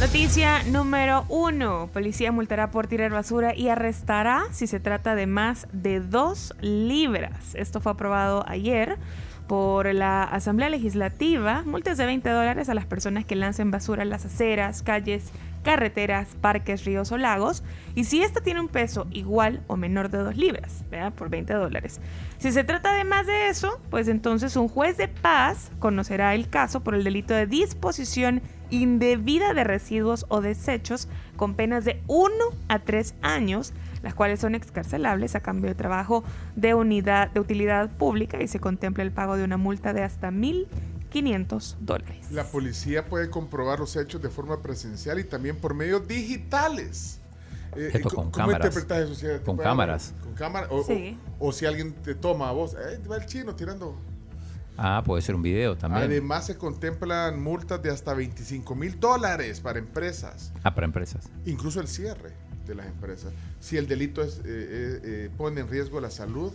Noticia número uno. Policía multará por tirar basura y arrestará si se trata de más de dos libras. Esto fue aprobado ayer por la Asamblea Legislativa. Multas de 20 dólares a las personas que lancen basura en las aceras, calles, carreteras, parques, ríos o lagos. Y si esta tiene un peso igual o menor de 2 libras, ¿verdad? por 20 dólares. Si se trata de más de eso, pues entonces un juez de paz conocerá el caso por el delito de disposición indebida de residuos o desechos con penas de 1 a 3 años, las cuales son excarcelables a cambio de trabajo de unidad de utilidad pública y se contempla el pago de una multa de hasta 1.500 dólares. La policía puede comprobar los hechos de forma presencial y también por medios digitales. Eh, Esto con ¿Cómo cámaras. interpretas eso? con cámaras. Con cámaras. O, sí. o, si alguien te toma a vos, eh, va el chino tirando Ah, puede ser un video también. Además se contemplan multas de hasta 25 mil dólares para empresas. Ah, para empresas. Incluso el cierre de las empresas. Si el delito es, eh, eh, eh, pone en riesgo la salud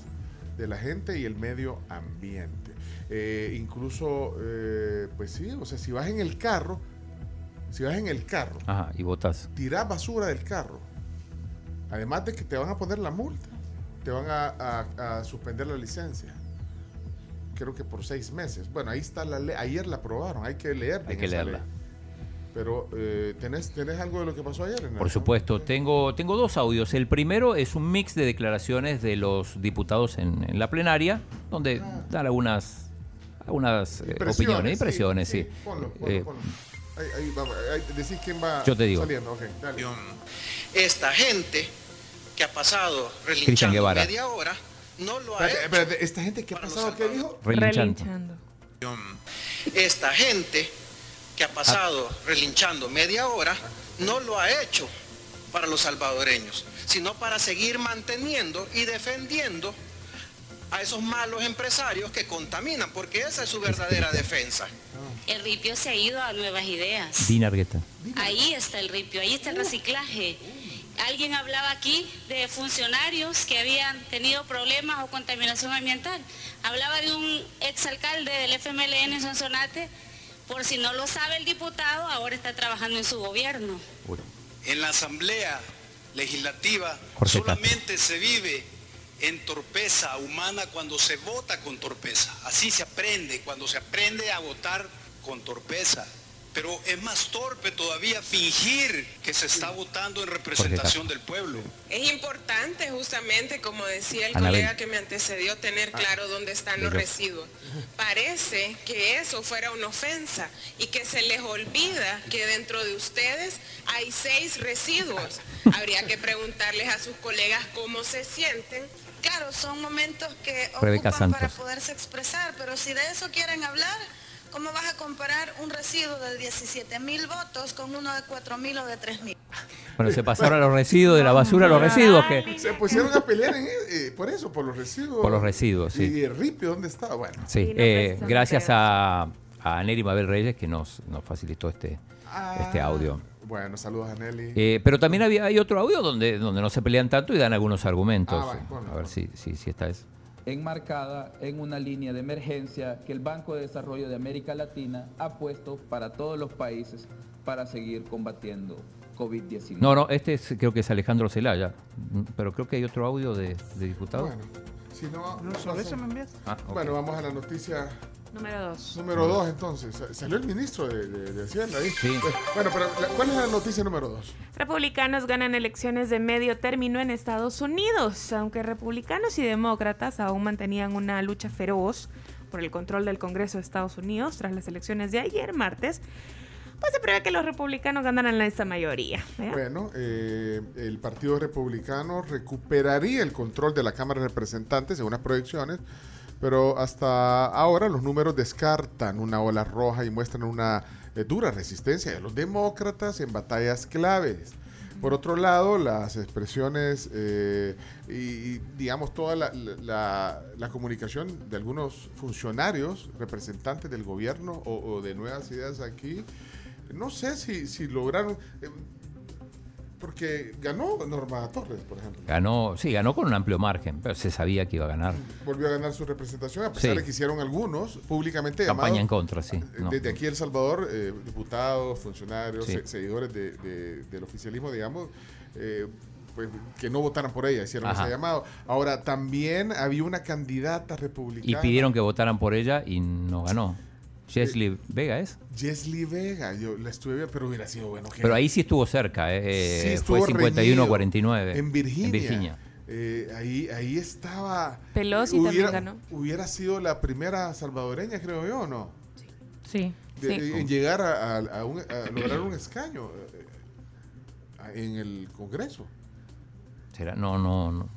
de la gente y el medio ambiente. Incluso, pues sí, o sea, si vas en el carro, si vas en el carro. Ajá, y botas. Tirás basura del carro. Además de que te van a poner la multa, te van a suspender la licencia creo que por seis meses. Bueno, ahí está la ley. Ayer la aprobaron, hay que leerla. Hay que leerla. Pero, eh, ¿tenés, algo de lo que pasó ayer? Por supuesto, tengo, tengo dos audios. El primero es un mix de declaraciones de los diputados en, la plenaria, donde ah. dan algunas, algunas eh, opiniones, impresiones, sí. Ponlo, ponlo, eh, ponlo. Ahí, ahí, ahí, decís quién va yo te digo. saliendo. Esta gente que ha pasado relinchando media hora no lo ha hecho. ¿Esta gente qué ha pasado? ¿Qué dijo? Relinchando. Esta gente que ha pasado relinchando media hora no lo ha hecho para los salvadoreños, sino para seguir manteniendo y defendiendo a esos malos empresarios que contaminan, porque esa es su verdadera defensa. El ripio se ha ido a nuevas ideas. Ahí está el ripio, ahí está el reciclaje. Alguien hablaba aquí de funcionarios que habían tenido problemas o contaminación ambiental. Hablaba de un exalcalde del FMLN en Sonsonate. Por si no lo sabe el diputado, ahora está trabajando en su gobierno. En la Asamblea Legislativa solamente se vive en torpeza humana cuando se vota con torpeza. Así se aprende, cuando se aprende a votar con torpeza. Pero es más torpe todavía fingir que se está votando en representación del pueblo. Es importante justamente, como decía el colega que me antecedió, tener ah. claro dónde están los residuos. Parece que eso fuera una ofensa y que se les olvida que dentro de ustedes hay seis residuos. Habría que preguntarles a sus colegas cómo se sienten Claro, son momentos que ocupan para poderse expresar, pero si de eso quieren hablar, ¿Cómo vas a comparar un residuo de 17 mil votos con uno de 4 mil o de 3 mil? Bueno, se pasaron los residuos de la basura a los residuos que... Se pusieron a pelear eh, por eso, por los residuos. Por los residuos, sí. ¿Y el ripio dónde está? Bueno. Sí, eh, gracias a, a Neri Mabel Reyes que nos, nos facilitó este, este ah, audio. Bueno, saludos a Nelly. Eh, pero también había, hay otro audio donde, donde no se pelean tanto y dan algunos argumentos. Ah, a ver si, si, si está eso enmarcada en una línea de emergencia que el Banco de Desarrollo de América Latina ha puesto para todos los países para seguir combatiendo COVID-19. No, no, este es, creo que es Alejandro Zelaya, pero creo que hay otro audio de, diputado. Bueno, si no, no, eso me envías? Ah, bueno, vamos a la noticia Número dos. Número dos, entonces. Salió el ministro de, Hacienda ahí. Sí. Bueno, pero ¿cuál es la noticia número dos? Republicanos ganan elecciones de medio término en Estados Unidos. Aunque republicanos y demócratas aún mantenían una lucha feroz por el control del Congreso de Estados Unidos tras las elecciones de ayer, martes, pues se prevé que los republicanos ganarán esa mayoría. Bueno, eh, el Partido Republicano recuperaría el control de la Cámara de Representantes, según las proyecciones, pero hasta ahora los números descartan una ola roja y muestran una eh, dura resistencia de los demócratas en batallas claves. Por otro lado, las expresiones eh, y, digamos, toda la, la, comunicación de algunos funcionarios, representantes del gobierno o, de nuevas ideas aquí, no sé si, si lograron... Eh, porque ganó Norma Torres, por ejemplo. Ganó, sí, ganó con un amplio margen, pero se sabía que iba a ganar. Volvió a ganar su representación, a pesar de que hicieron algunos públicamente. Campaña en contra, sí. Eh, desde aquí El Salvador, eh, diputados, funcionarios, seguidores del oficialismo, digamos, eh, pues, que no votaran por ella, hicieron ese llamado. Ahora, también había una candidata republicana. Y pidieron que votaran por ella y no ganó. Jesly Vega es. Jesly Vega, yo la estuve viendo, pero hubiera sido bueno. Pero ahí sí estuvo cerca, eh, fue 51-49. En Virginia. En Virginia. Eh, ahí, ahí estaba. Pelosi hubiera, también ganó. Hubiera sido la primera salvadoreña, creo yo, ¿no? Sí. En llegar a, lograr un escaño eh, en el Congreso. No, no, no.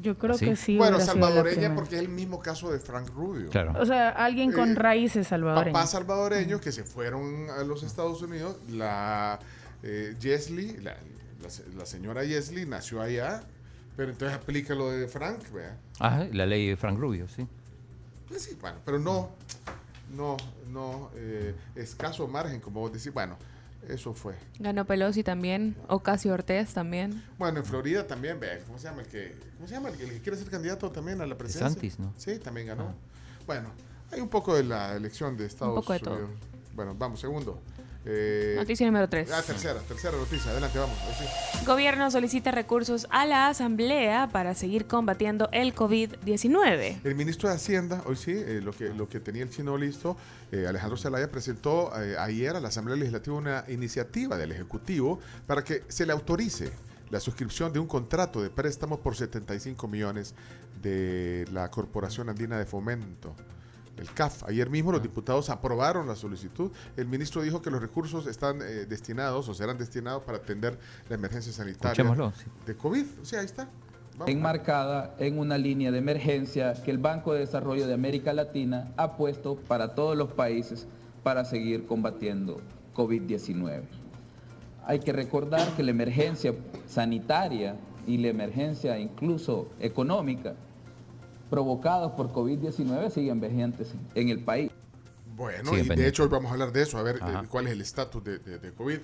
Yo creo que sí. Bueno, salvadoreña porque es el mismo caso de Frank Rubio. Claro. O sea, alguien con eh, raíces salvadoreñas. Papás salvadoreños que se fueron a los Estados Unidos. La eh, la, señora Yesley nació allá, pero entonces aplica lo de Frank, ¿vea? Ah, la ley de Frank Rubio, sí. Pues sí, bueno, pero no, no, no, eh, escaso margen, como vos decís. Bueno, eso fue. Ganó Pelosi también, Ocasio Ortez también. Bueno, en Florida también, ve, ¿cómo se llama el que, cómo se llama el que, quiere ser candidato también a la presidencia? Santis, ¿no? Sí, también ganó. Ah. Bueno, hay un poco de la elección de Estados un poco de Todo. Bueno, vamos, segundo. Eh, noticia número 3. Ah, tercera, tercera noticia. Adelante, vamos. Gobierno solicita recursos a la Asamblea para seguir combatiendo el COVID-19. El ministro de Hacienda, hoy sí, eh, lo, que, lo que tenía el chino listo, eh, Alejandro Zelaya, presentó ayer a la Asamblea Legislativa una iniciativa del Ejecutivo para que se le autorice la suscripción de un contrato de préstamo por 75 millones de la Corporación Andina de Fomento el CAF. Ayer mismo los diputados aprobaron la solicitud. El ministro dijo que los recursos están eh, destinados o serán destinados para atender la emergencia sanitaria de COVID. O sea, ahí está. Enmarcada en una línea de emergencia que el Banco de Desarrollo de América Latina ha puesto para todos los países para seguir combatiendo COVID-19. Hay que recordar que la emergencia sanitaria y la emergencia incluso económica provocados por COVID-19 siguen vigentes en el país. Bueno, y de hecho hoy vamos a hablar de eso, a ver eh, cuál es el estatus de, COVID.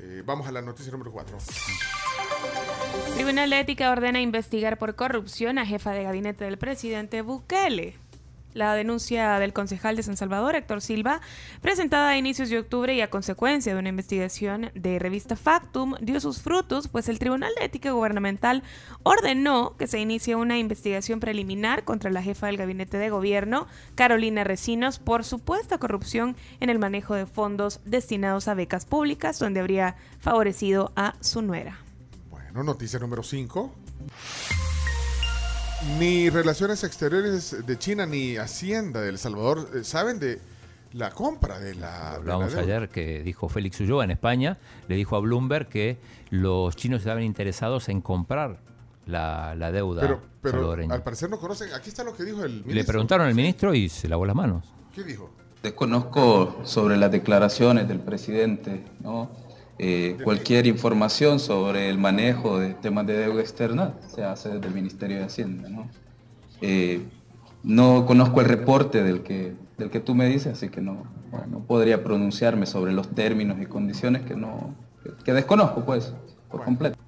Eh, vamos a la noticia número 4. Tribunal de Ética ordena investigar por corrupción a jefa de gabinete del presidente Bukele. La denuncia del concejal de San Salvador, Héctor Silva, presentada a inicios de octubre y a consecuencia de una investigación de revista Factum, dio sus frutos, pues el Tribunal de Ética Gubernamental ordenó que se inicie una investigación preliminar contra la jefa del gabinete de gobierno, Carolina Recinos, por supuesta corrupción en el manejo de fondos destinados a becas públicas, donde habría favorecido a su nuera. Bueno, noticia número 5. Ni Relaciones Exteriores de China ni Hacienda de El Salvador eh, saben de la compra de la. Hablábamos ayer que dijo Félix Ulloa en España, le dijo a Bloomberg que los chinos estaban interesados en comprar la, deuda pero, pero Al parecer no conocen. Aquí está lo que dijo el ministro. Le preguntaron al ministro y se lavó las manos. ¿Qué dijo? Desconozco sobre las declaraciones del presidente, ¿no? Eh, cualquier información sobre el manejo de temas de deuda externa se hace desde el Ministerio de Hacienda. ¿no? Eh, no conozco el reporte del que, del que tú me dices, así que no, no podría pronunciarme sobre los términos y condiciones que no que, desconozco, pues, por completo.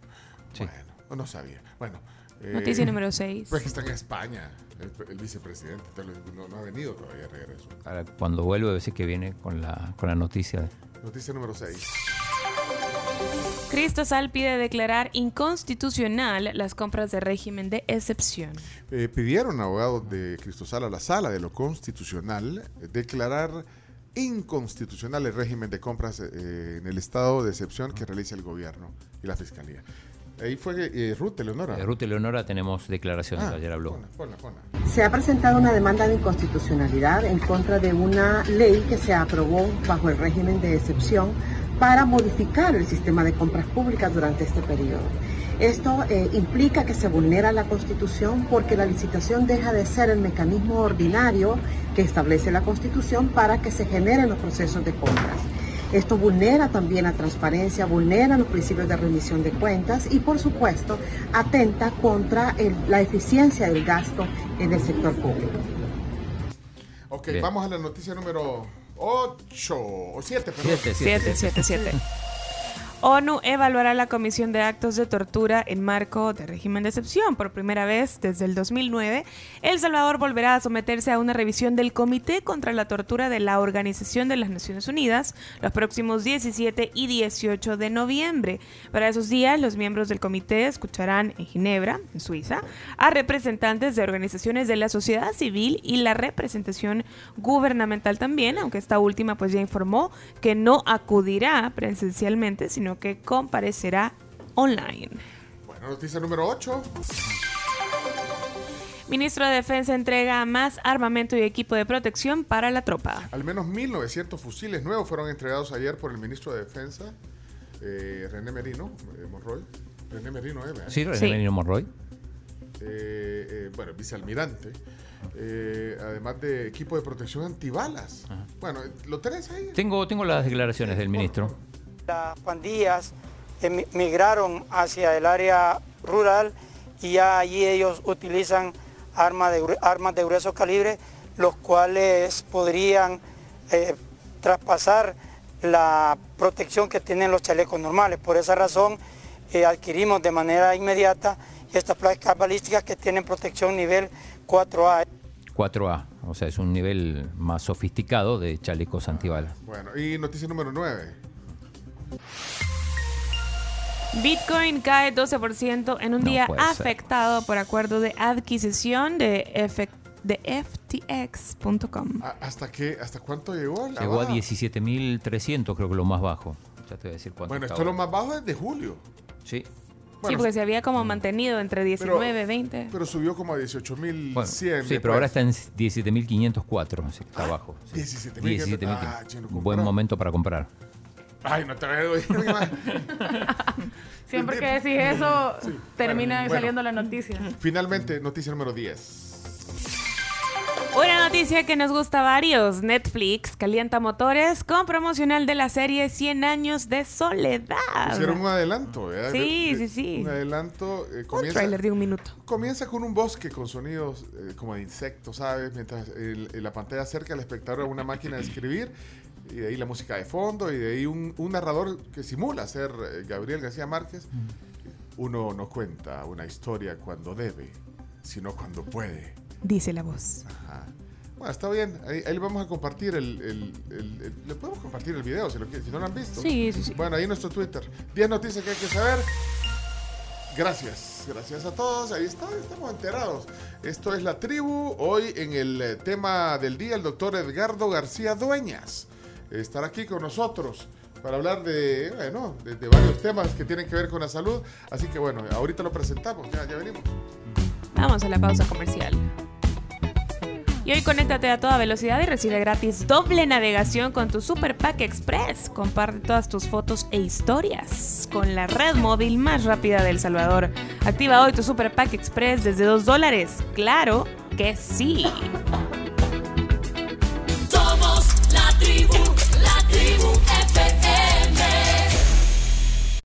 Bueno, no sabía. Bueno. Eh, Noticia número 6. Pues que está en España, el, vicepresidente, no, ha venido todavía regreso. Ahora, cuando vuelve, a decir que viene con la, con la noticia. Noticia número 6. Cristosal pide declarar inconstitucional las compras de régimen de excepción. Eh, pidieron abogados de Cristosal a la sala de lo constitucional eh, declarar inconstitucional el régimen de compras eh, en el estado de excepción que realiza el gobierno y la fiscalía. Ahí fue Ruth Eleonora. Ruth Eleonora tenemos declaraciones, ah, ayer habló. Se ha presentado una demanda de inconstitucionalidad en contra de una ley que se aprobó bajo el régimen de excepción para modificar el sistema de compras públicas durante este periodo. Esto eh, implica que se vulnera la Constitución porque la licitación deja de ser el mecanismo ordinario que establece la Constitución para que se generen los procesos de compras. Esto vulnera también la transparencia, vulnera los principios de remisión de cuentas y por supuesto atenta contra la eficiencia del gasto en el sector público. Ok, vamos a la noticia número 8 o 7, perdón. 7, 7, 7. ONU evaluará la comisión de actos de tortura en marco de régimen de excepción. Por primera vez desde el 2009, El Salvador volverá a someterse a una revisión del Comité contra la Tortura de la Organización de las Naciones Unidas los próximos 17 y 18 de noviembre. Para esos días, los miembros del comité escucharán en Ginebra, en Suiza, a representantes de organizaciones de la sociedad civil y la representación gubernamental también, aunque esta última pues ya informó que no acudirá presencialmente, sino que comparecerá online. Bueno, noticia número 8. Ministro de Defensa entrega más armamento y equipo de protección para la tropa. Al menos 1.900 fusiles nuevos fueron entregados ayer por el ministro de Defensa, eh, René Merino, eh, Monroy. René Merino, ¿eh? Sí, René Merino Monroy. Eh, bueno, vicealmirante. además de equipo de protección antibalas. Bueno, ¿lo tenés ahí? Tengo, tengo las declaraciones del ministro. Las pandillas migraron hacia el área rural y ya allí ellos utilizan armas de, armas de grueso calibre, los cuales podrían eh, traspasar la protección que tienen los chalecos normales. Por esa razón eh, adquirimos de manera inmediata estas placas balísticas que tienen protección nivel 4A. 4A, o sea, es un nivel más sofisticado de chalecos antibalas. Bueno, y noticia número 9. Bitcoin cae 12% en un día afectado por acuerdo de adquisición de, de FTX.com. ¿Hasta qué? ¿Hasta cuánto llegó? llegó a 17.300, creo que lo más bajo. Ya te voy a decir cuánto. Bueno, esto es lo más bajo desde julio. Sí. sí, porque se había como mantenido entre 19 y 20. Pero subió como a 18.100. Bueno, sí, pero ahora está en 17.504, así está abajo. 17.000. Ah, Buen momento para comprar. Ay, no te veo. Siempre que decís eso, termina saliendo la noticia. Finalmente, noticia número 10. Una noticia que nos gusta a varios. Netflix calienta motores con promocional de la serie 100 años de soledad. Hicieron un adelanto, ¿verdad? Sí, sí, sí. Un adelanto. Eh, un trailer de un minuto. Comienza con un bosque con sonidos eh, como de insectos, ¿sabes? Mientras la pantalla acerca al espectador a una máquina de escribir y de ahí la música de fondo, y de ahí un, narrador que simula ser eh, Gabriel García Márquez. Uno no cuenta una historia cuando debe, sino cuando puede. Dice la voz. Bueno, está bien. Ahí, le vamos a compartir el, Le podemos compartir el video si, lo, si no lo han visto. Sí, sí, sí. Bueno, ahí en nuestro Twitter. 10 noticias que hay que saber. Gracias, gracias a todos. Ahí está, estamos enterados. Esto es La Tribu. Hoy en el eh, tema del día, el doctor Edgardo García Dueñas estar aquí con nosotros para hablar de, bueno, de, varios temas que tienen que ver con la salud. Así que bueno, ahorita lo presentamos, ya, ya venimos. Vamos a la pausa comercial. Y hoy conéctate a toda velocidad y recibe gratis doble navegación con tu Super Pack Express. Comparte todas tus fotos e historias con la red móvil más rápida del Salvador. Activa hoy tu Super Pack Express desde 2 dólares. Claro que sí.